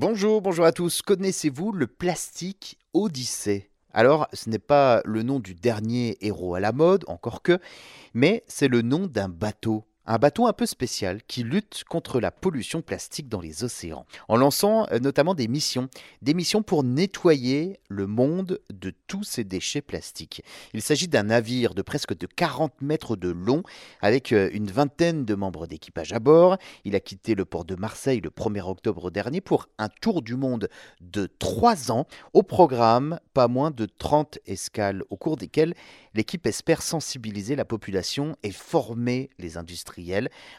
Bonjour, bonjour à tous. Connaissez-vous le plastique Odyssée? Alors, ce n'est pas le nom du dernier héros à la mode, encore que, mais c'est le nom d'un bateau un bateau un peu spécial qui lutte contre la pollution plastique dans les océans, en lançant euh, notamment des missions, des missions pour nettoyer le monde de tous ces déchets plastiques. Il s'agit d'un navire de presque de 40 mètres de long, avec euh, une vingtaine de membres d'équipage à bord. Il a quitté le port de Marseille le 1er octobre dernier pour un tour du monde de 3 ans. Au programme, pas moins de 30 escales, au cours desquelles l'équipe espère sensibiliser la population et former les industries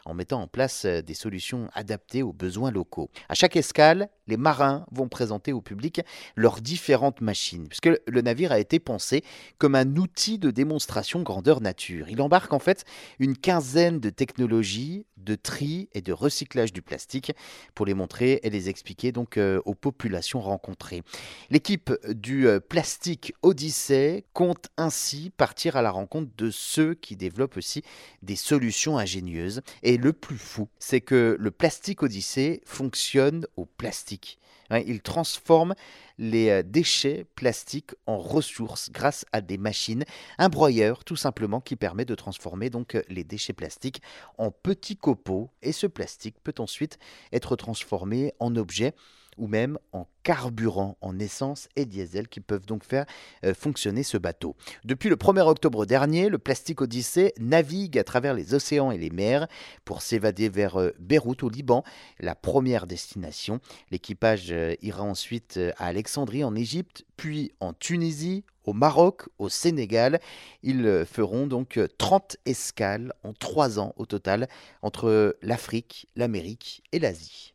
en mettant en place euh, des solutions adaptées aux besoins locaux. À chaque escale, les marins vont présenter au public leurs différentes machines, puisque le navire a été pensé comme un outil de démonstration grandeur nature. Il embarque en fait une quinzaine de technologies de tri et de recyclage du plastique pour les montrer et les expliquer donc euh, aux populations rencontrées. L'équipe du euh, Plastique Odyssée compte ainsi partir à la rencontre de ceux qui développent aussi des solutions ingénieuses. Et le plus fou, c'est que le Plastique Odyssée fonctionne au plastique. Hein, il transforme les euh, déchets plastiques en ressources grâce à des machines, un broyeur tout simplement qui permet de transformer donc euh, les déchets plastiques en petits copeaux et ce plastique peut ensuite être transformé en objet ou même en carburant, en essence et diesel qui peuvent donc faire euh, fonctionner ce bateau. Depuis le 1er octobre dernier, le Plastique Odyssée navigue à travers les océans et les mers pour s'évader vers Beyrouth au Liban, la première destination. L'équipage ira ensuite à Alexandrie en Égypte, puis en Tunisie, au Maroc, au Sénégal. Ils feront donc 30 escales en 3 ans au total entre l'Afrique, l'Amérique et l'Asie.